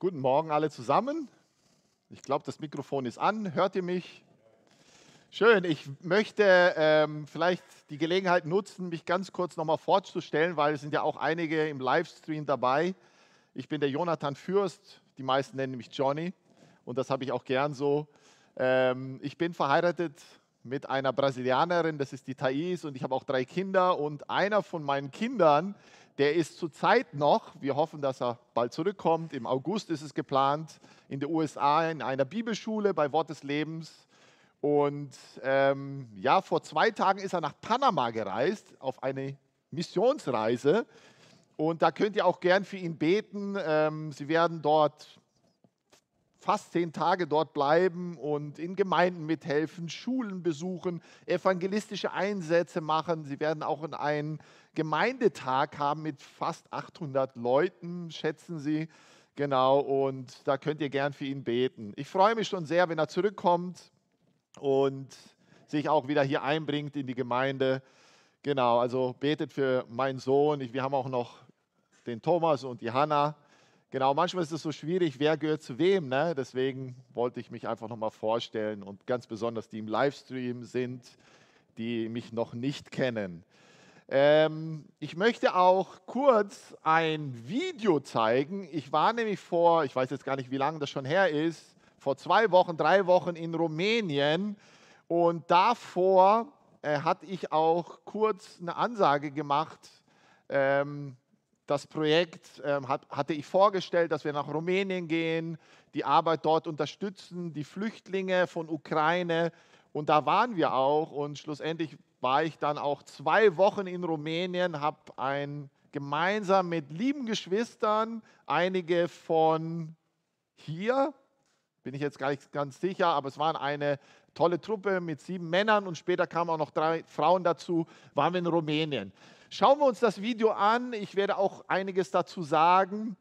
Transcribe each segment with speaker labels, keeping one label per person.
Speaker 1: Guten Morgen alle zusammen. Ich glaube, das Mikrofon ist an. Hört ihr mich? Schön. Ich möchte ähm, vielleicht die Gelegenheit nutzen, mich ganz kurz nochmal vorzustellen, weil es sind ja auch einige im Livestream dabei. Ich bin der Jonathan Fürst. Die meisten nennen mich Johnny und das habe ich auch gern so. Ähm, ich bin verheiratet mit einer Brasilianerin, das ist die Thais, und ich habe auch drei Kinder. Und einer von meinen Kindern der ist zurzeit noch, wir hoffen, dass er bald zurückkommt, im August ist es geplant, in den USA in einer Bibelschule bei Wort des Lebens. Und ähm, ja, vor zwei Tagen ist er nach Panama gereist auf eine Missionsreise. Und da könnt ihr auch gern für ihn beten. Ähm, sie werden dort fast zehn Tage dort bleiben und in Gemeinden mithelfen, Schulen besuchen, evangelistische Einsätze machen. Sie werden auch in einen Gemeindetag haben mit fast 800 Leuten, schätzen sie. Genau, und da könnt ihr gern für ihn beten. Ich freue mich schon sehr, wenn er zurückkommt und sich auch wieder hier einbringt in die Gemeinde. Genau, also betet für meinen Sohn. wir haben auch noch den Thomas und die Hanna. Genau, manchmal ist es so schwierig, wer gehört zu wem. Ne? Deswegen wollte ich mich einfach nochmal vorstellen und ganz besonders die im Livestream sind, die mich noch nicht kennen. Ähm, ich möchte auch kurz ein Video zeigen. Ich war nämlich vor, ich weiß jetzt gar nicht, wie lange das schon her ist, vor zwei Wochen, drei Wochen in Rumänien und davor äh, hatte ich auch kurz eine Ansage gemacht. Ähm, das Projekt ähm, hat, hatte ich vorgestellt, dass wir nach Rumänien gehen, die Arbeit dort unterstützen, die Flüchtlinge von Ukraine. Und da waren wir auch. Und schlussendlich war ich dann auch zwei Wochen in Rumänien, habe ein gemeinsam mit lieben Geschwistern, einige von hier, bin ich jetzt gar nicht ganz sicher, aber es waren eine tolle Truppe mit sieben Männern und später kamen auch noch drei Frauen dazu, waren wir in Rumänien. Schauen wir uns das Video an. Ich werde auch einiges dazu sagen,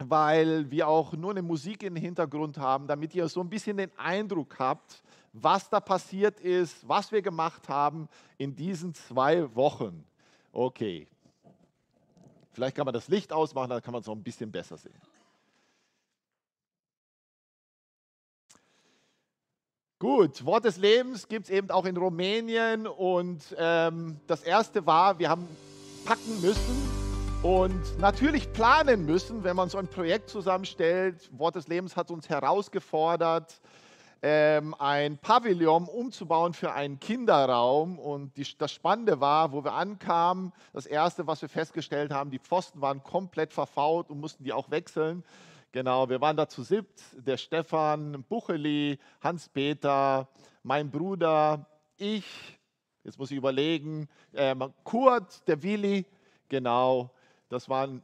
Speaker 1: weil wir auch nur eine Musik im Hintergrund haben, damit ihr so ein bisschen den Eindruck habt, was da passiert ist, was wir gemacht haben in diesen zwei Wochen. Okay. Vielleicht kann man das Licht ausmachen, dann kann man es noch ein bisschen besser sehen. Gut, Wort des Lebens gibt es eben auch in Rumänien und ähm, das erste war, wir haben packen müssen und natürlich planen müssen, wenn man so ein Projekt zusammenstellt. Wort des Lebens hat uns herausgefordert, ähm, ein Pavillon umzubauen für einen Kinderraum. Und die, das Spannende war, wo wir ankamen, das Erste, was wir festgestellt haben, die Pfosten waren komplett verfault und mussten die auch wechseln. Genau, wir waren da zu siebt, der Stefan, Bucheli, Hans-Peter, mein Bruder, ich, jetzt muss ich überlegen, äh, Kurt, der Willi, genau, das waren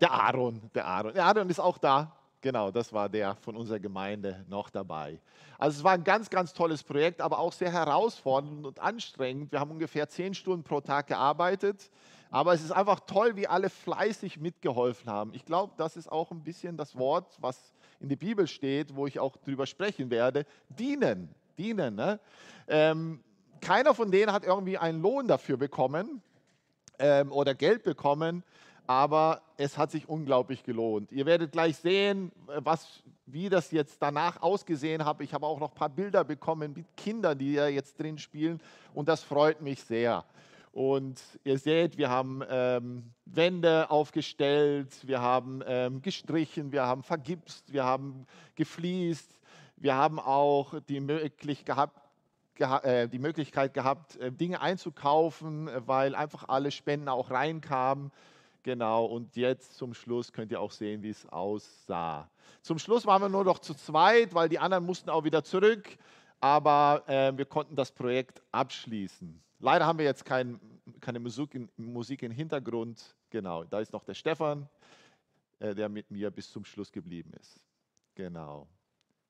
Speaker 1: der Aaron, der Aaron. Der Aaron ist auch da, genau, das war der von unserer Gemeinde noch dabei. Also es war ein ganz, ganz tolles Projekt, aber auch sehr herausfordernd und anstrengend. Wir haben ungefähr zehn Stunden pro Tag gearbeitet. Aber es ist einfach toll, wie alle fleißig mitgeholfen haben. Ich glaube, das ist auch ein bisschen das Wort, was in der Bibel steht, wo ich auch drüber sprechen werde. Dienen, dienen. Ne? Ähm, keiner von denen hat irgendwie einen Lohn dafür bekommen ähm, oder Geld bekommen, aber es hat sich unglaublich gelohnt. Ihr werdet gleich sehen, was, wie das jetzt danach ausgesehen hat. Ich habe auch noch ein paar Bilder bekommen mit Kindern, die da jetzt drin spielen und das freut mich sehr. Und ihr seht, wir haben ähm, Wände aufgestellt, wir haben ähm, gestrichen, wir haben vergipst, wir haben gefliest, wir haben auch die Möglichkeit gehabt, äh, die Möglichkeit gehabt, äh, Dinge einzukaufen, äh, weil einfach alle Spenden auch reinkamen. Genau, und jetzt zum Schluss könnt ihr auch sehen, wie es aussah. Zum Schluss waren wir nur noch zu zweit, weil die anderen mussten auch wieder zurück, aber äh, wir konnten das Projekt abschließen. Leider haben wir jetzt kein, keine Musik, Musik im Hintergrund. Genau, da ist noch der Stefan, äh, der mit mir bis zum Schluss geblieben ist. Genau.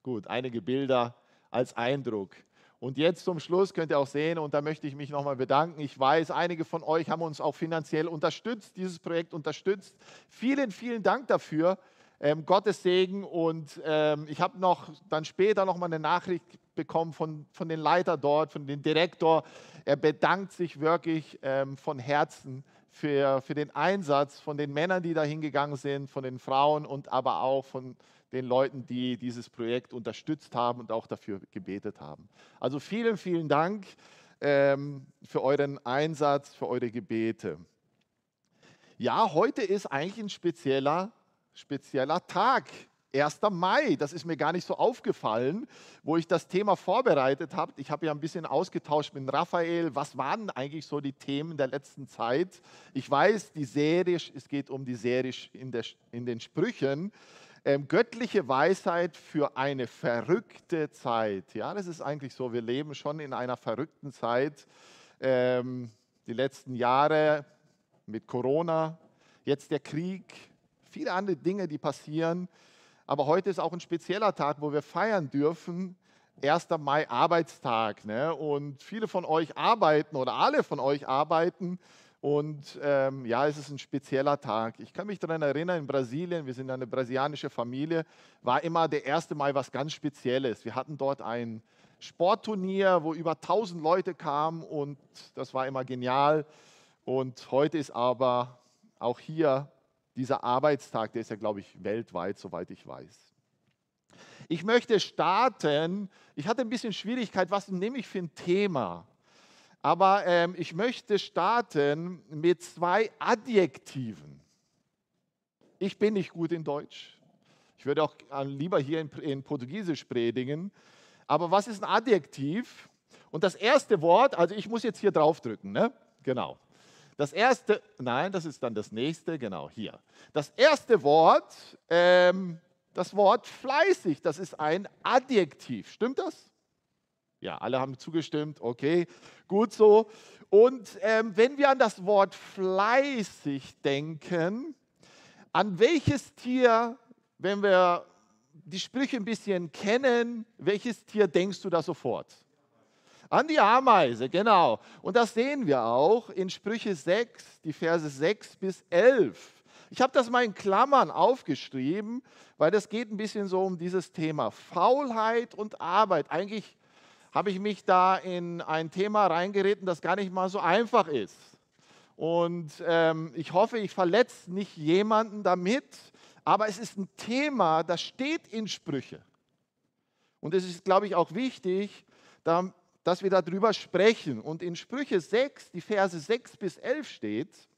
Speaker 1: Gut, einige Bilder als Eindruck. Und jetzt zum Schluss könnt ihr auch sehen, und da möchte ich mich nochmal bedanken. Ich weiß, einige von euch haben uns auch finanziell unterstützt, dieses Projekt unterstützt. Vielen, vielen Dank dafür. Ähm, Gottes Segen. Und ähm, ich habe noch dann später nochmal eine Nachricht bekommen von, von den Leiter dort, von dem Direktor. Er bedankt sich wirklich ähm, von Herzen für, für den Einsatz von den Männern, die da hingegangen sind, von den Frauen und aber auch von den Leuten, die dieses Projekt unterstützt haben und auch dafür gebetet haben. Also vielen, vielen Dank ähm, für euren Einsatz, für eure Gebete. Ja, heute ist eigentlich ein spezieller, spezieller Tag. 1. Mai, das ist mir gar nicht so aufgefallen, wo ich das Thema vorbereitet habe. Ich habe ja ein bisschen ausgetauscht mit Raphael. Was waren eigentlich so die Themen der letzten Zeit? Ich weiß, die Serie, es geht um die Serie in, der, in den Sprüchen. Ähm, göttliche Weisheit für eine verrückte Zeit. Ja, das ist eigentlich so. Wir leben schon in einer verrückten Zeit. Ähm, die letzten Jahre mit Corona, jetzt der Krieg, viele andere Dinge, die passieren. Aber heute ist auch ein spezieller Tag, wo wir feiern dürfen. 1. Mai Arbeitstag. Ne? Und viele von euch arbeiten oder alle von euch arbeiten. Und ähm, ja, es ist ein spezieller Tag. Ich kann mich daran erinnern, in Brasilien, wir sind eine brasilianische Familie, war immer der 1. Mai was ganz Spezielles. Wir hatten dort ein Sportturnier, wo über 1000 Leute kamen und das war immer genial. Und heute ist aber auch hier dieser Arbeitstag, der ist ja, glaube ich, weltweit, soweit ich weiß. Ich möchte starten. Ich hatte ein bisschen Schwierigkeit, was nehme ich für ein Thema. Aber ähm, ich möchte starten mit zwei Adjektiven. Ich bin nicht gut in Deutsch. Ich würde auch äh, lieber hier in, in Portugiesisch predigen. Aber was ist ein Adjektiv? Und das erste Wort, also ich muss jetzt hier draufdrücken, ne? Genau. Das erste, nein, das ist dann das nächste, genau hier. Das erste Wort, ähm, das Wort fleißig, das ist ein Adjektiv. Stimmt das? Ja, alle haben zugestimmt. Okay, gut so. Und ähm, wenn wir an das Wort fleißig denken, an welches Tier, wenn wir die Sprüche ein bisschen kennen, welches Tier denkst du da sofort? An die Ameise, genau. Und das sehen wir auch in Sprüche 6, die Verse 6 bis 11. Ich habe das mal in Klammern aufgeschrieben, weil das geht ein bisschen so um dieses Thema Faulheit und Arbeit. Eigentlich habe ich mich da in ein Thema reingeritten, das gar nicht mal so einfach ist. Und ähm, ich hoffe, ich verletze nicht jemanden damit, aber es ist ein Thema, das steht in Sprüche. Und es ist, glaube ich, auch wichtig, da dass wir darüber sprechen. Und in Sprüche 6, die Verse 6 bis 11 steht,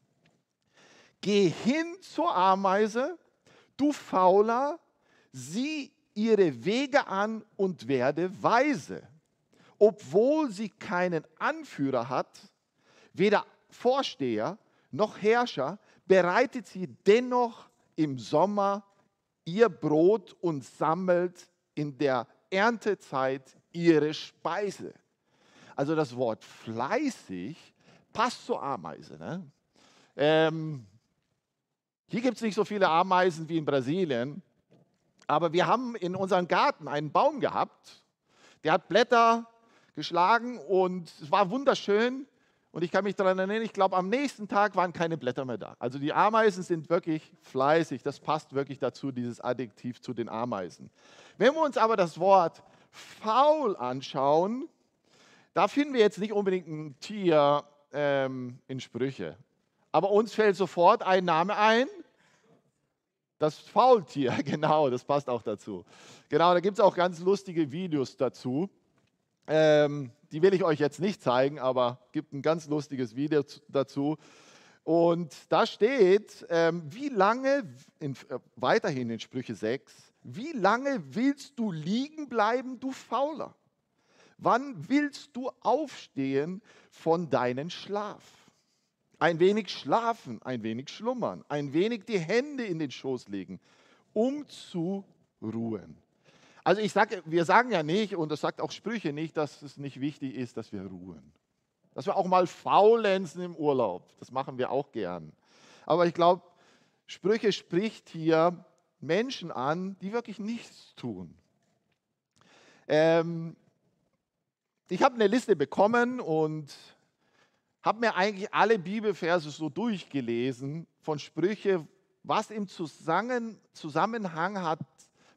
Speaker 1: Geh hin zur Ameise, du Fauler, sieh ihre Wege an und werde weise. Obwohl sie keinen Anführer hat, weder Vorsteher noch Herrscher, bereitet sie dennoch im Sommer ihr Brot und sammelt in der Erntezeit ihre Speise. Also das Wort fleißig passt zur Ameise. Ne? Ähm, hier gibt es nicht so viele Ameisen wie in Brasilien, aber wir haben in unserem Garten einen Baum gehabt, der hat Blätter geschlagen und es war wunderschön. Und ich kann mich daran erinnern, ich glaube, am nächsten Tag waren keine Blätter mehr da. Also die Ameisen sind wirklich fleißig. Das passt wirklich dazu, dieses Adjektiv zu den Ameisen. Wenn wir uns aber das Wort faul anschauen, da finden wir jetzt nicht unbedingt ein Tier ähm, in Sprüche. Aber uns fällt sofort ein Name ein. Das Faultier, genau, das passt auch dazu. Genau, da gibt es auch ganz lustige Videos dazu. Ähm, die will ich euch jetzt nicht zeigen, aber gibt ein ganz lustiges Video dazu. Und da steht, ähm, wie lange, in, äh, weiterhin in Sprüche 6, wie lange willst du liegen bleiben, du Fauler? Wann willst du aufstehen von deinem Schlaf? Ein wenig schlafen, ein wenig schlummern, ein wenig die Hände in den Schoß legen, um zu ruhen. Also ich sage, wir sagen ja nicht, und das sagt auch Sprüche nicht, dass es nicht wichtig ist, dass wir ruhen. Dass wir auch mal faulenzen im Urlaub. Das machen wir auch gern. Aber ich glaube, Sprüche spricht hier Menschen an, die wirklich nichts tun. Ähm, ich habe eine Liste bekommen und habe mir eigentlich alle Bibelverse so durchgelesen von Sprüche, was im Zusammenhang hat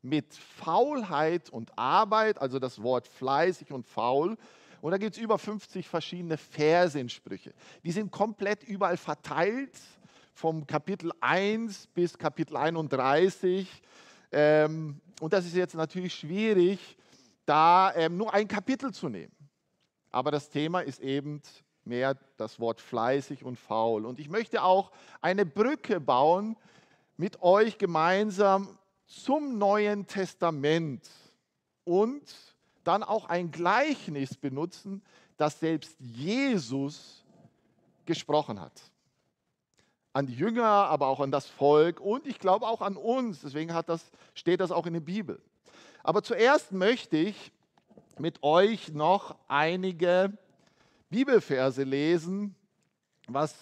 Speaker 1: mit Faulheit und Arbeit, also das Wort fleißig und faul. Und da gibt es über 50 verschiedene Verse. Die sind komplett überall verteilt, vom Kapitel 1 bis Kapitel 31. Ähm, und das ist jetzt natürlich schwierig, da ähm, nur ein Kapitel zu nehmen. Aber das Thema ist eben mehr das Wort fleißig und faul. Und ich möchte auch eine Brücke bauen mit euch gemeinsam zum Neuen Testament und dann auch ein Gleichnis benutzen, das selbst Jesus gesprochen hat. An die Jünger, aber auch an das Volk und ich glaube auch an uns. Deswegen das, steht das auch in der Bibel. Aber zuerst möchte ich mit euch noch einige Bibelverse lesen, was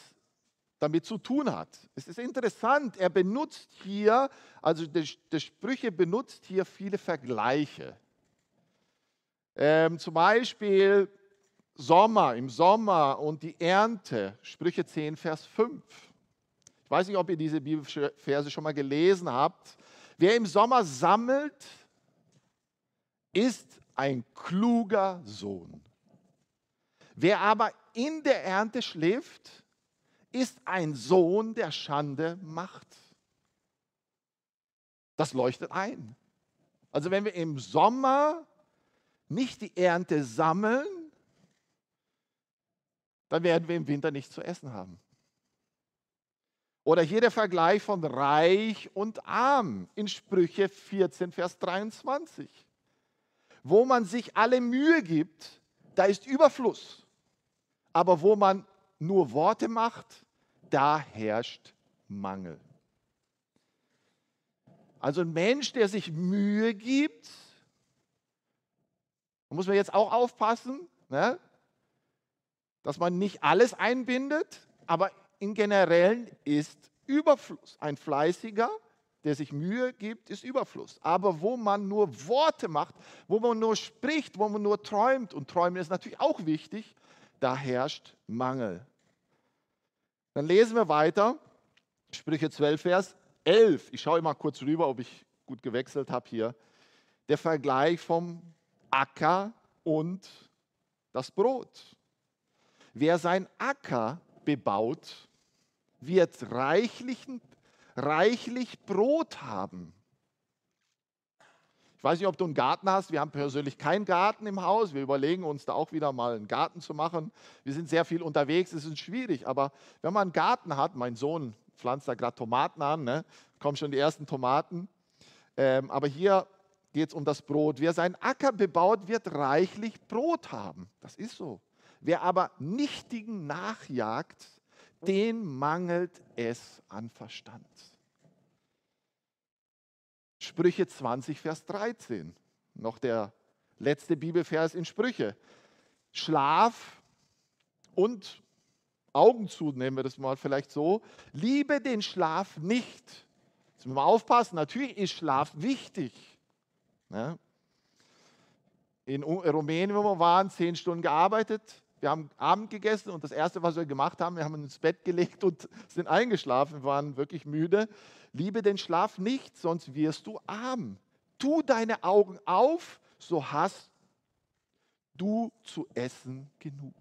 Speaker 1: damit zu tun hat. Es ist interessant, er benutzt hier, also der, der Sprüche benutzt hier viele Vergleiche. Ähm, zum Beispiel Sommer, im Sommer und die Ernte, Sprüche 10, Vers 5. Ich weiß nicht, ob ihr diese Bibelverse schon mal gelesen habt. Wer im Sommer sammelt, ist ein kluger Sohn. Wer aber in der Ernte schläft, ist ein Sohn, der Schande macht. Das leuchtet ein. Also wenn wir im Sommer nicht die Ernte sammeln, dann werden wir im Winter nichts zu essen haben. Oder hier der Vergleich von reich und arm in Sprüche 14, Vers 23. Wo man sich alle Mühe gibt, da ist Überfluss. Aber wo man nur Worte macht, da herrscht Mangel. Also ein Mensch, der sich Mühe gibt, da muss man jetzt auch aufpassen, ne, dass man nicht alles einbindet, aber in generellen ist Überfluss. Ein Fleißiger, der sich Mühe gibt, ist Überfluss. Aber wo man nur Worte macht, wo man nur spricht, wo man nur träumt, und träumen ist natürlich auch wichtig, da herrscht Mangel. Dann lesen wir weiter, Sprüche 12, Vers 11. Ich schaue mal kurz rüber, ob ich gut gewechselt habe hier. Der Vergleich vom Acker und das Brot. Wer sein Acker bebaut, wird reichlich, reichlich Brot haben. Ich weiß nicht, ob du einen Garten hast. Wir haben persönlich keinen Garten im Haus. Wir überlegen uns da auch wieder mal einen Garten zu machen. Wir sind sehr viel unterwegs. Es ist schwierig. Aber wenn man einen Garten hat, mein Sohn pflanzt da gerade Tomaten an, ne? kommen schon die ersten Tomaten. Ähm, aber hier geht es um das Brot. Wer seinen Acker bebaut, wird reichlich Brot haben. Das ist so. Wer aber Nichtigen nachjagt, den mangelt es an Verstand. Sprüche 20, Vers 13. Noch der letzte Bibelvers in Sprüche. Schlaf und Augen zu, nehmen wir das mal vielleicht so. Liebe den Schlaf nicht. Jetzt müssen wir aufpassen, natürlich ist Schlaf wichtig. Ne? In Rumänien, wo wir waren, zehn Stunden gearbeitet. Wir haben Abend gegessen und das Erste, was wir gemacht haben, wir haben uns ins Bett gelegt und sind eingeschlafen. Wir waren wirklich müde. Liebe den Schlaf nicht, sonst wirst du arm. Tu deine Augen auf, so hast du zu essen genug.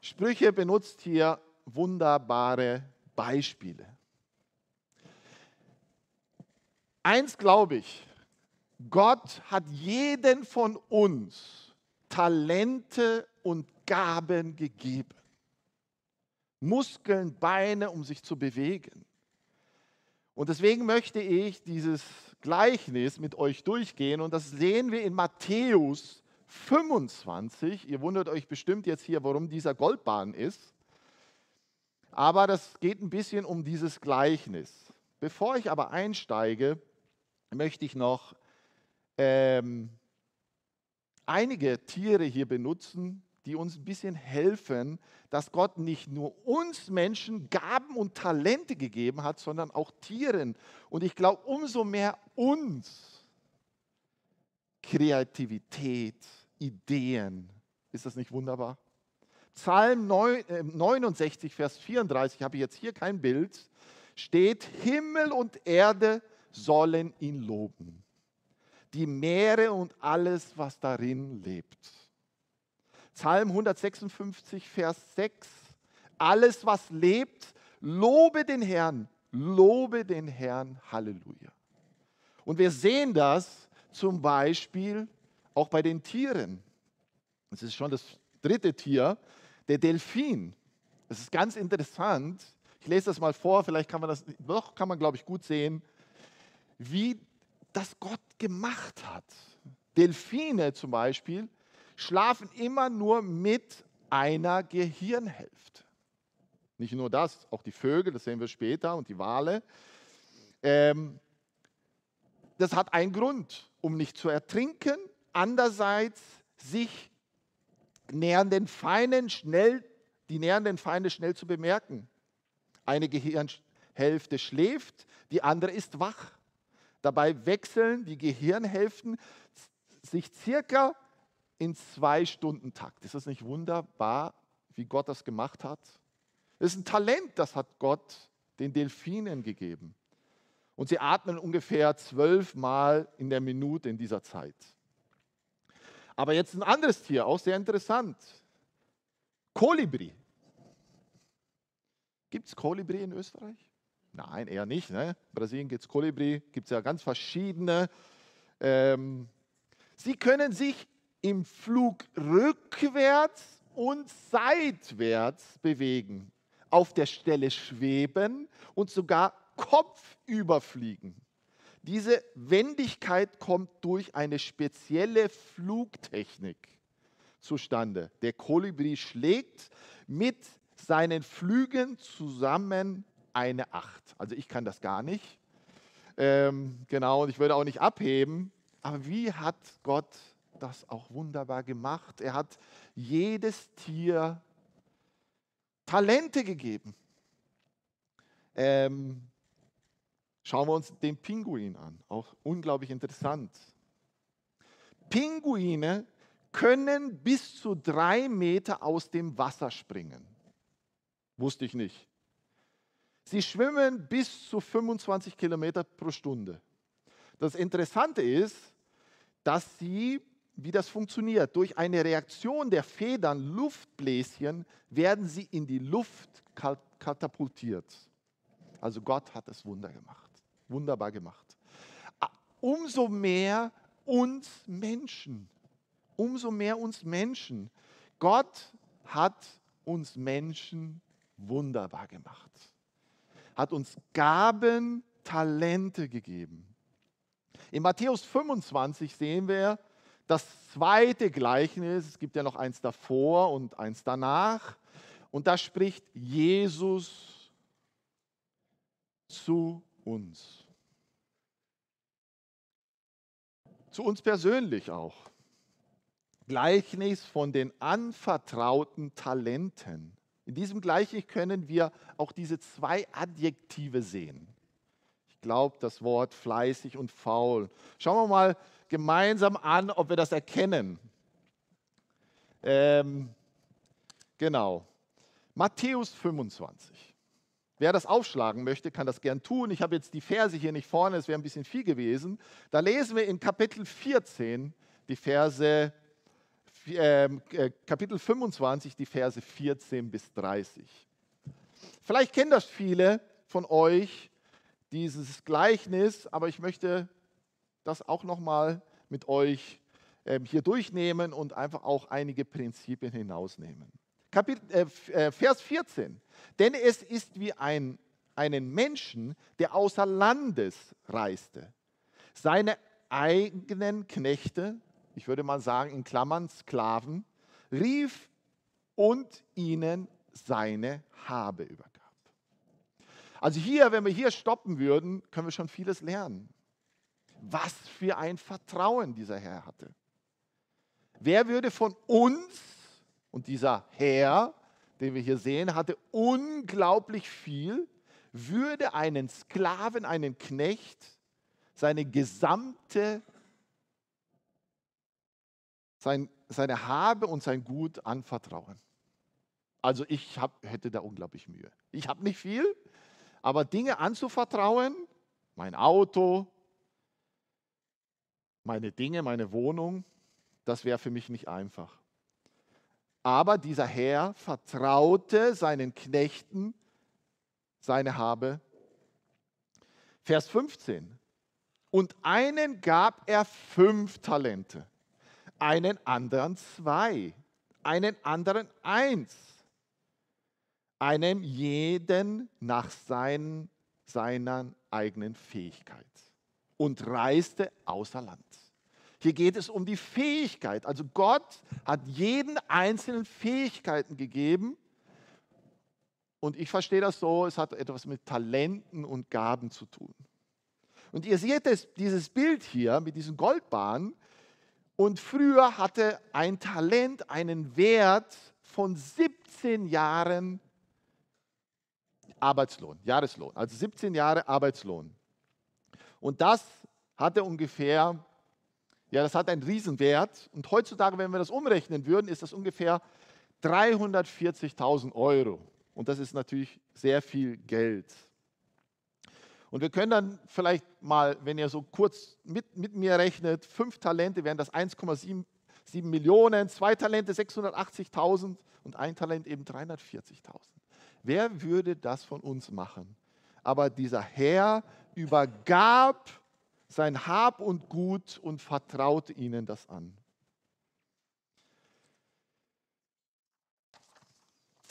Speaker 1: Sprüche benutzt hier wunderbare Beispiele. Eins glaube ich, Gott hat jeden von uns Talente und Gaben gegeben. Muskeln, Beine, um sich zu bewegen. Und deswegen möchte ich dieses Gleichnis mit euch durchgehen und das sehen wir in Matthäus 25. Ihr wundert euch bestimmt jetzt hier, warum dieser Goldbahn ist. Aber das geht ein bisschen um dieses Gleichnis. Bevor ich aber einsteige, möchte ich noch ähm, einige Tiere hier benutzen, die uns ein bisschen helfen, dass Gott nicht nur uns Menschen Gaben und Talente gegeben hat, sondern auch Tieren. Und ich glaube, umso mehr uns Kreativität, Ideen. Ist das nicht wunderbar? Psalm 69, äh, Vers 34, habe ich jetzt hier kein Bild, steht, Himmel und Erde sollen ihn loben. die Meere und alles, was darin lebt. Psalm 156, Vers 6. Alles, was lebt, lobe den Herrn, lobe den Herrn, Halleluja. Und wir sehen das zum Beispiel auch bei den Tieren. Das ist schon das dritte Tier, der Delfin. Das ist ganz interessant. Ich lese das mal vor, vielleicht kann man das, doch kann man, glaube ich, gut sehen, wie das Gott gemacht hat. Delfine zum Beispiel schlafen immer nur mit einer Gehirnhälfte. Nicht nur das, auch die Vögel, das sehen wir später, und die Wale. Ähm, das hat einen Grund, um nicht zu ertrinken. Andererseits sich nähernden Feinden schnell, die nähernden Feinde schnell zu bemerken. Eine Gehirnhälfte schläft, die andere ist wach. Dabei wechseln die Gehirnhälften sich circa in zwei Stunden Takt. Ist das nicht wunderbar, wie Gott das gemacht hat? Das ist ein Talent, das hat Gott den Delfinen gegeben. Und sie atmen ungefähr zwölf Mal in der Minute in dieser Zeit. Aber jetzt ein anderes Tier, auch sehr interessant. Kolibri. Gibt es Kolibri in Österreich? Nein, eher nicht. Ne? In Brasilien gibt es Kolibri, gibt es ja ganz verschiedene. Ähm, sie können sich im Flug rückwärts und seitwärts bewegen, auf der Stelle schweben und sogar kopfüber fliegen. Diese Wendigkeit kommt durch eine spezielle Flugtechnik zustande. Der Kolibri schlägt mit seinen Flügen zusammen eine Acht. Also ich kann das gar nicht. Ähm, genau, und ich würde auch nicht abheben. Aber wie hat Gott das auch wunderbar gemacht? Er hat jedes Tier Talente gegeben. Ähm, Schauen wir uns den Pinguin an, auch unglaublich interessant. Pinguine können bis zu drei Meter aus dem Wasser springen. Wusste ich nicht. Sie schwimmen bis zu 25 Kilometer pro Stunde. Das Interessante ist, dass sie, wie das funktioniert, durch eine Reaktion der Federn, Luftbläschen, werden sie in die Luft katapultiert. Also Gott hat das Wunder gemacht. Wunderbar gemacht. Umso mehr uns Menschen. Umso mehr uns Menschen. Gott hat uns Menschen wunderbar gemacht. Hat uns Gaben, Talente gegeben. In Matthäus 25 sehen wir das zweite Gleichnis. Es gibt ja noch eins davor und eins danach. Und da spricht Jesus zu uns. Zu uns persönlich auch. Gleichnis von den anvertrauten Talenten. In diesem Gleichnis können wir auch diese zwei Adjektive sehen. Ich glaube, das Wort fleißig und faul. Schauen wir mal gemeinsam an, ob wir das erkennen. Ähm, genau. Matthäus 25. Wer das aufschlagen möchte, kann das gern tun. Ich habe jetzt die Verse hier nicht vorne, es wäre ein bisschen viel gewesen. Da lesen wir in Kapitel 14 die Verse, ähm, äh, Kapitel 25 die Verse 14 bis 30. Vielleicht kennen das viele von euch, dieses Gleichnis, aber ich möchte das auch nochmal mit euch ähm, hier durchnehmen und einfach auch einige Prinzipien hinausnehmen. Kapitel, äh, äh Vers 14. Denn es ist wie ein, einen Menschen, der außer Landes reiste. Seine eigenen Knechte, ich würde mal sagen in Klammern Sklaven, rief und ihnen seine Habe übergab. Also hier, wenn wir hier stoppen würden, können wir schon vieles lernen. Was für ein Vertrauen dieser Herr hatte. Wer würde von uns, und dieser Herr den wir hier sehen, hatte unglaublich viel, würde einen Sklaven, einen Knecht, seine gesamte, sein, seine Habe und sein Gut anvertrauen. Also ich hab, hätte da unglaublich Mühe. Ich habe nicht viel, aber Dinge anzuvertrauen, mein Auto, meine Dinge, meine Wohnung, das wäre für mich nicht einfach. Aber dieser Herr vertraute seinen Knechten seine Habe. Vers 15. Und einen gab er fünf Talente, einen anderen zwei, einen anderen eins, einem jeden nach seinen, seiner eigenen Fähigkeit und reiste außer Land. Hier geht es um die Fähigkeit. Also Gott hat jeden einzelnen Fähigkeiten gegeben. Und ich verstehe das so, es hat etwas mit Talenten und Gaben zu tun. Und ihr seht es, dieses Bild hier mit diesen Goldbahnen. Und früher hatte ein Talent einen Wert von 17 Jahren Arbeitslohn, Jahreslohn, also 17 Jahre Arbeitslohn. Und das hatte ungefähr, ja, das hat einen Riesenwert. Und heutzutage, wenn wir das umrechnen würden, ist das ungefähr 340.000 Euro. Und das ist natürlich sehr viel Geld. Und wir können dann vielleicht mal, wenn ihr so kurz mit, mit mir rechnet, fünf Talente wären das 1,7 Millionen, zwei Talente 680.000 und ein Talent eben 340.000. Wer würde das von uns machen? Aber dieser Herr übergab sein Hab und Gut und vertraute ihnen das an.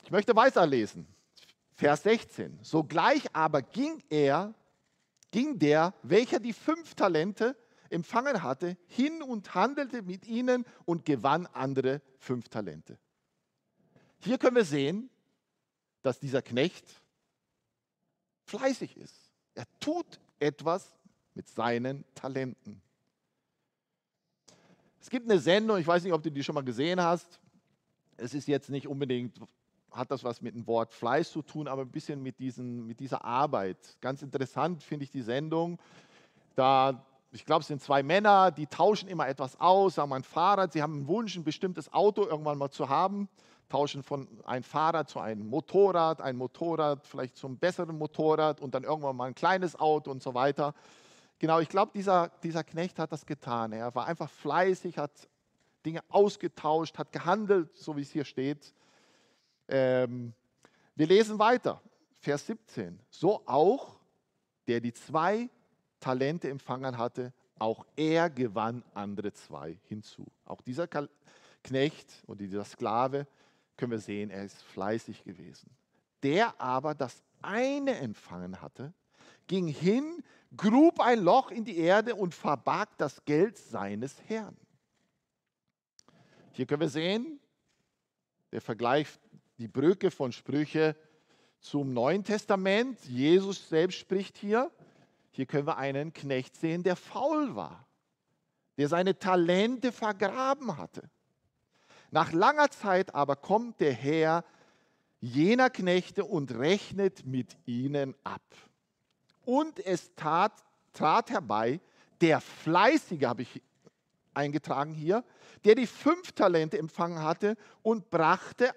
Speaker 1: Ich möchte weiterlesen. Vers 16. Sogleich aber ging er, ging der, welcher die fünf Talente empfangen hatte, hin und handelte mit ihnen und gewann andere fünf Talente. Hier können wir sehen, dass dieser Knecht fleißig ist. Er tut etwas mit seinen Talenten. Es gibt eine Sendung, ich weiß nicht, ob du die schon mal gesehen hast. Es ist jetzt nicht unbedingt, hat das was mit dem Wort Fleiß zu tun, aber ein bisschen mit, diesen, mit dieser Arbeit. Ganz interessant finde ich die Sendung. Da, ich glaube, es sind zwei Männer, die tauschen immer etwas aus, sagen ein Fahrrad, sie haben einen Wunsch, ein bestimmtes Auto irgendwann mal zu haben tauschen von ein Fahrrad zu einem Motorrad, ein Motorrad vielleicht zum besseren Motorrad und dann irgendwann mal ein kleines Auto und so weiter. Genau, ich glaube, dieser, dieser Knecht hat das getan. Er war einfach fleißig, hat Dinge ausgetauscht, hat gehandelt, so wie es hier steht. Ähm, wir lesen weiter, Vers 17. So auch, der die zwei Talente empfangen hatte, auch er gewann andere zwei hinzu. Auch dieser Knecht oder dieser Sklave können wir sehen, er ist fleißig gewesen. Der aber das eine empfangen hatte, ging hin, grub ein Loch in die Erde und verbarg das Geld seines Herrn. Hier können wir sehen, der Vergleich, die Brücke von Sprüche zum Neuen Testament. Jesus selbst spricht hier. Hier können wir einen Knecht sehen, der faul war, der seine Talente vergraben hatte. Nach langer Zeit aber kommt der Herr jener Knechte und rechnet mit ihnen ab. Und es tat, trat herbei der Fleißige, habe ich eingetragen hier, der die fünf Talente empfangen hatte und brachte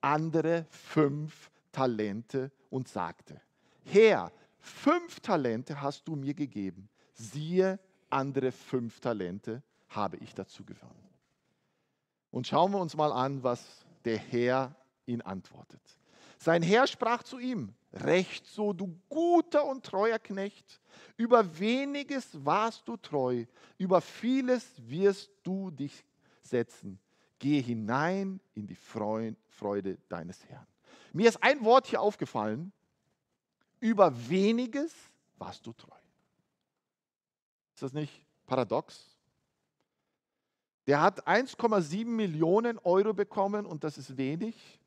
Speaker 1: andere fünf Talente und sagte, Herr, fünf Talente hast du mir gegeben, siehe, andere fünf Talente habe ich dazu gewonnen. Und schauen wir uns mal an, was der Herr ihn antwortet. Sein Herr sprach zu ihm, Recht so, du guter und treuer Knecht, über weniges warst du treu, über vieles wirst du dich setzen. Geh hinein in die Freude deines Herrn. Mir ist ein Wort hier aufgefallen, über weniges warst du treu. Ist das nicht paradox? Der hat 1,7 Millionen Euro bekommen und das ist wenig.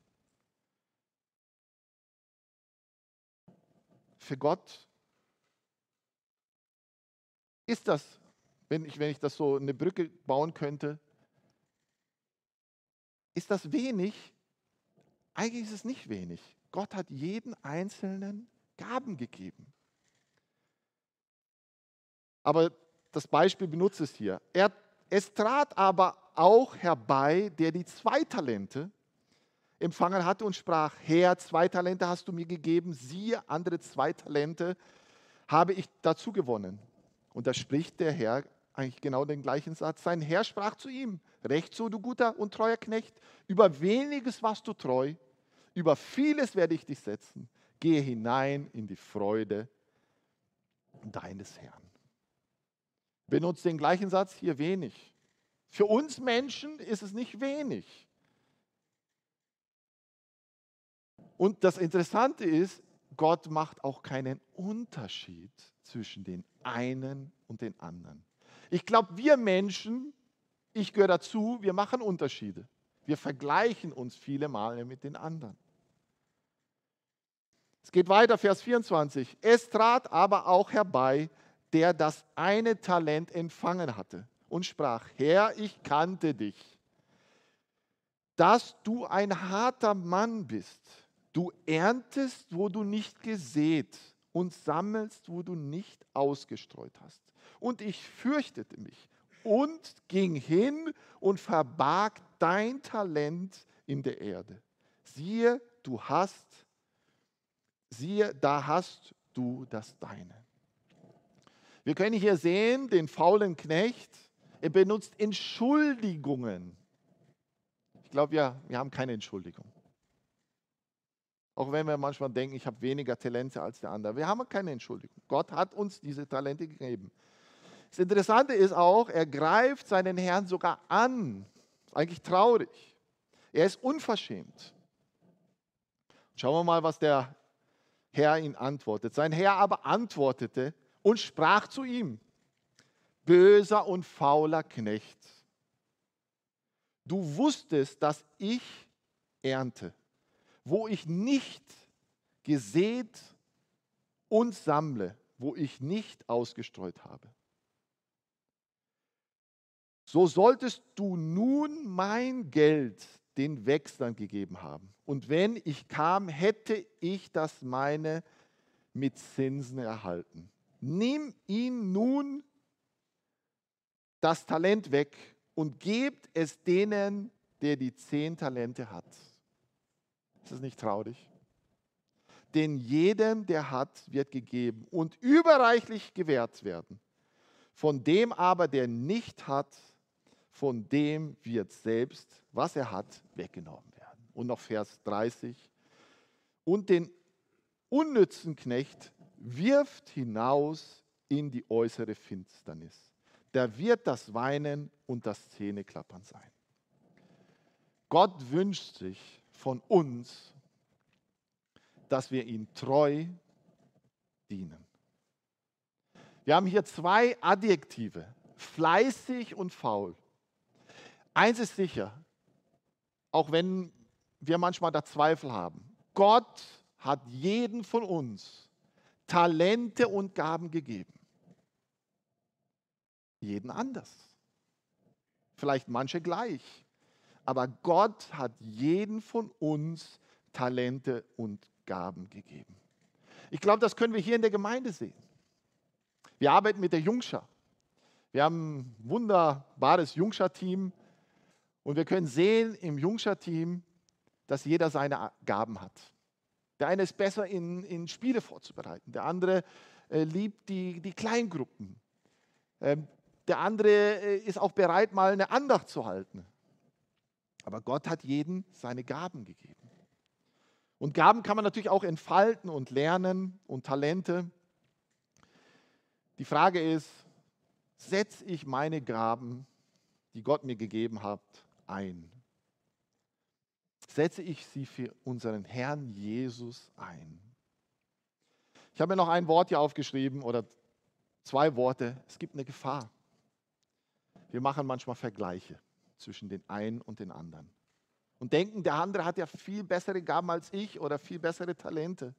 Speaker 1: Für Gott ist das, wenn ich, wenn ich das so eine Brücke bauen könnte, ist das wenig? Eigentlich ist es nicht wenig. Gott hat jeden Einzelnen Gaben gegeben. Aber das Beispiel benutze es hier. Er es trat aber auch herbei, der die zwei Talente empfangen hatte und sprach, Herr, zwei Talente hast du mir gegeben, siehe, andere zwei Talente habe ich dazu gewonnen. Und da spricht der Herr eigentlich genau den gleichen Satz. Sein Herr sprach zu ihm, recht so, du guter und treuer Knecht, über weniges warst du treu, über vieles werde ich dich setzen. Gehe hinein in die Freude deines Herrn. Benutzt den gleichen Satz hier wenig. Für uns Menschen ist es nicht wenig. Und das Interessante ist, Gott macht auch keinen Unterschied zwischen den einen und den anderen. Ich glaube, wir Menschen, ich gehöre dazu, wir machen Unterschiede. Wir vergleichen uns viele Male mit den anderen. Es geht weiter, Vers 24. Es trat aber auch herbei, der das eine Talent empfangen hatte und sprach, Herr, ich kannte dich, dass du ein harter Mann bist. Du erntest, wo du nicht gesät und sammelst, wo du nicht ausgestreut hast. Und ich fürchtete mich und ging hin und verbarg dein Talent in der Erde. Siehe, du hast, siehe, da hast du das Deine. Wir können hier sehen, den faulen Knecht, er benutzt Entschuldigungen. Ich glaube, wir, wir haben keine Entschuldigung. Auch wenn wir manchmal denken, ich habe weniger Talente als der andere. Wir haben keine Entschuldigung. Gott hat uns diese Talente gegeben. Das Interessante ist auch, er greift seinen Herrn sogar an. Eigentlich traurig. Er ist unverschämt. Schauen wir mal, was der Herr ihn antwortet. Sein Herr aber antwortete und sprach zu ihm, böser und fauler Knecht, du wusstest, dass ich ernte wo ich nicht gesät und sammle, wo ich nicht ausgestreut habe. So solltest du nun mein Geld den Wechslern gegeben haben. Und wenn ich kam, hätte ich das meine mit Zinsen erhalten. Nimm ihn nun das Talent weg und gebt es denen, der die zehn Talente hat. Ist das nicht traurig? Denn jedem, der hat, wird gegeben und überreichlich gewährt werden. Von dem aber, der nicht hat, von dem wird selbst, was er hat, weggenommen werden. Und noch Vers 30. Und den unnützen Knecht wirft hinaus in die äußere Finsternis. Da wird das Weinen und das Zähneklappern sein. Gott wünscht sich, von uns, dass wir ihm treu dienen. Wir haben hier zwei Adjektive, fleißig und faul. Eins ist sicher, auch wenn wir manchmal da Zweifel haben. Gott hat jeden von uns Talente und Gaben gegeben. Jeden anders. Vielleicht manche gleich. Aber Gott hat jeden von uns Talente und Gaben gegeben. Ich glaube, das können wir hier in der Gemeinde sehen. Wir arbeiten mit der Jungschar. Wir haben ein wunderbares Jungschar-Team und wir können sehen im Jungschar-Team, dass jeder seine Gaben hat. Der eine ist besser in, in Spiele vorzubereiten, der andere äh, liebt die, die Kleingruppen. Ähm, der andere äh, ist auch bereit, mal eine Andacht zu halten. Aber Gott hat jedem seine Gaben gegeben. Und Gaben kann man natürlich auch entfalten und lernen und Talente. Die Frage ist, setze ich meine Gaben, die Gott mir gegeben hat, ein? Setze ich sie für unseren Herrn Jesus ein? Ich habe mir noch ein Wort hier aufgeschrieben oder zwei Worte. Es gibt eine Gefahr. Wir machen manchmal Vergleiche zwischen den einen und den anderen. Und denken, der andere hat ja viel bessere Gaben als ich oder viel bessere Talente.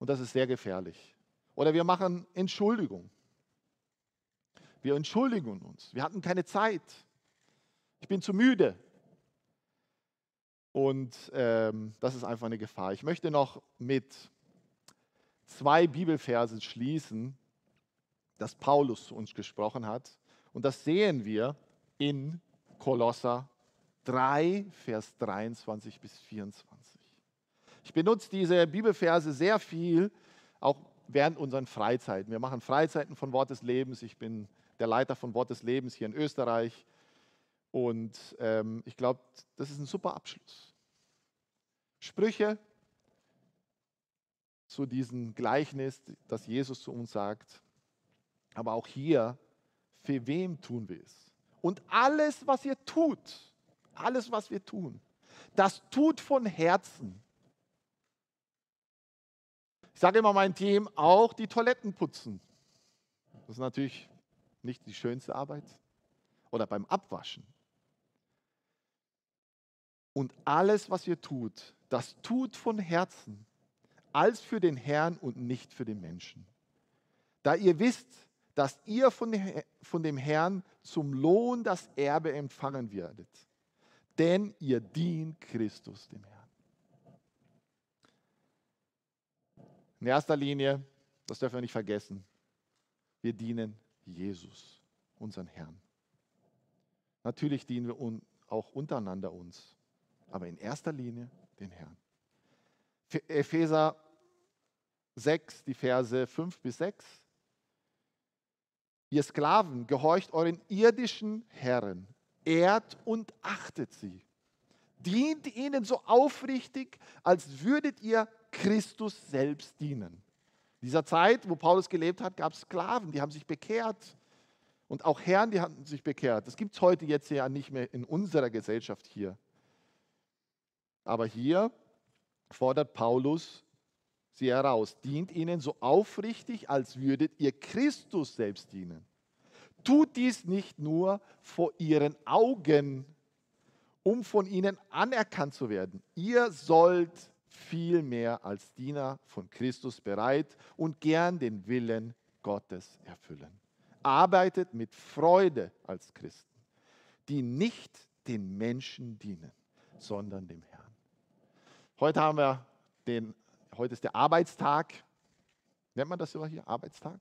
Speaker 1: Und das ist sehr gefährlich. Oder wir machen Entschuldigung. Wir entschuldigen uns. Wir hatten keine Zeit. Ich bin zu müde. Und ähm, das ist einfach eine Gefahr. Ich möchte noch mit zwei Bibelversen schließen, dass Paulus zu uns gesprochen hat. Und das sehen wir in Kolosser 3, Vers 23 bis 24. Ich benutze diese Bibelverse sehr viel, auch während unseren Freizeiten. Wir machen Freizeiten von Wort des Lebens. Ich bin der Leiter von Wort des Lebens hier in Österreich. Und ähm, ich glaube, das ist ein super Abschluss. Sprüche zu diesem Gleichnis, das Jesus zu uns sagt. Aber auch hier, für wem tun wir es? Und alles, was ihr tut, alles, was wir tun, das tut von Herzen. Ich sage immer meinem Team, auch die Toiletten putzen. Das ist natürlich nicht die schönste Arbeit. Oder beim Abwaschen. Und alles, was ihr tut, das tut von Herzen, als für den Herrn und nicht für den Menschen. Da ihr wisst, dass ihr von dem Herrn zum Lohn das Erbe empfangen werdet. Denn ihr dient Christus dem Herrn. In erster Linie, das dürfen wir nicht vergessen, wir dienen Jesus, unseren Herrn. Natürlich dienen wir auch untereinander uns, aber in erster Linie den Herrn. Epheser 6, die Verse 5 bis 6. Ihr Sklaven, gehorcht euren irdischen Herren, ehrt und achtet sie. Dient ihnen so aufrichtig, als würdet ihr Christus selbst dienen. In dieser Zeit, wo Paulus gelebt hat, gab es Sklaven, die haben sich bekehrt. Und auch Herren, die haben sich bekehrt. Das gibt es heute jetzt ja nicht mehr in unserer Gesellschaft hier. Aber hier fordert Paulus sie heraus. Dient ihnen so aufrichtig, als würdet ihr Christus selbst dienen. Tut dies nicht nur vor ihren Augen, um von ihnen anerkannt zu werden. Ihr sollt vielmehr als Diener von Christus bereit und gern den Willen Gottes erfüllen. Arbeitet mit Freude als Christen, die nicht den Menschen dienen, sondern dem Herrn. Heute haben wir den Heute ist der Arbeitstag. Nennt man das so hier? Arbeitstag?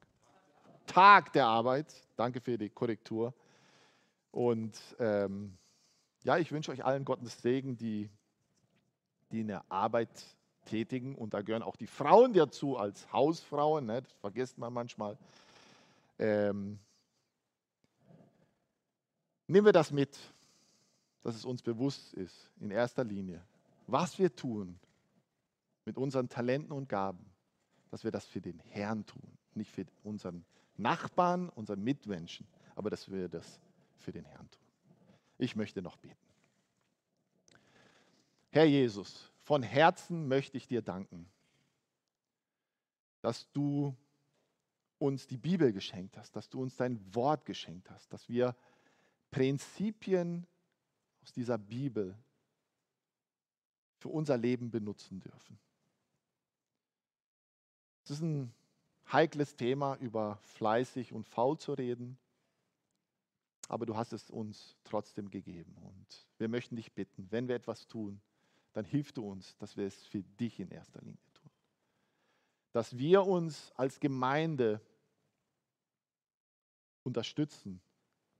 Speaker 1: Tag der Arbeit. Danke für die Korrektur. Und ähm, ja, ich wünsche euch allen Gottes Segen, die, die in der Arbeit tätigen. Und da gehören auch die Frauen dazu als Hausfrauen. Ne? Das vergisst man manchmal. Ähm, nehmen wir das mit, dass es uns bewusst ist, in erster Linie, was wir tun, mit unseren Talenten und Gaben, dass wir das für den Herrn tun, nicht für unseren Nachbarn, unseren Mitmenschen, aber dass wir das für den Herrn tun. Ich möchte noch beten. Herr Jesus, von Herzen möchte ich dir danken, dass du uns die Bibel geschenkt hast, dass du uns dein Wort geschenkt hast, dass wir Prinzipien aus dieser Bibel für unser Leben benutzen dürfen. Es ist ein heikles Thema, über fleißig und faul zu reden, aber du hast es uns trotzdem gegeben. Und wir möchten dich bitten, wenn wir etwas tun, dann hilf du uns, dass wir es für dich in erster Linie tun. Dass wir uns als Gemeinde unterstützen,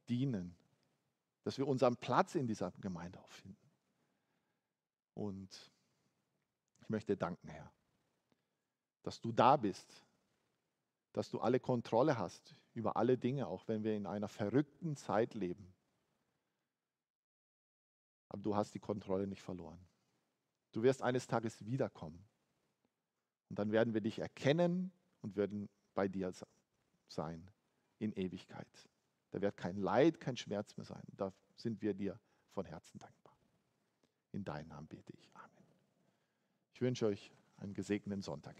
Speaker 1: dienen, dass wir unseren Platz in dieser Gemeinde auffinden. Und ich möchte danken, Herr dass du da bist, dass du alle Kontrolle hast über alle Dinge, auch wenn wir in einer verrückten Zeit leben. Aber du hast die Kontrolle nicht verloren. Du wirst eines Tages wiederkommen. Und dann werden wir dich erkennen und werden bei dir sein in Ewigkeit. Da wird kein Leid, kein Schmerz mehr sein. Da sind wir dir von Herzen dankbar. In deinem Namen bete ich. Amen. Ich wünsche euch einen gesegneten Sonntag.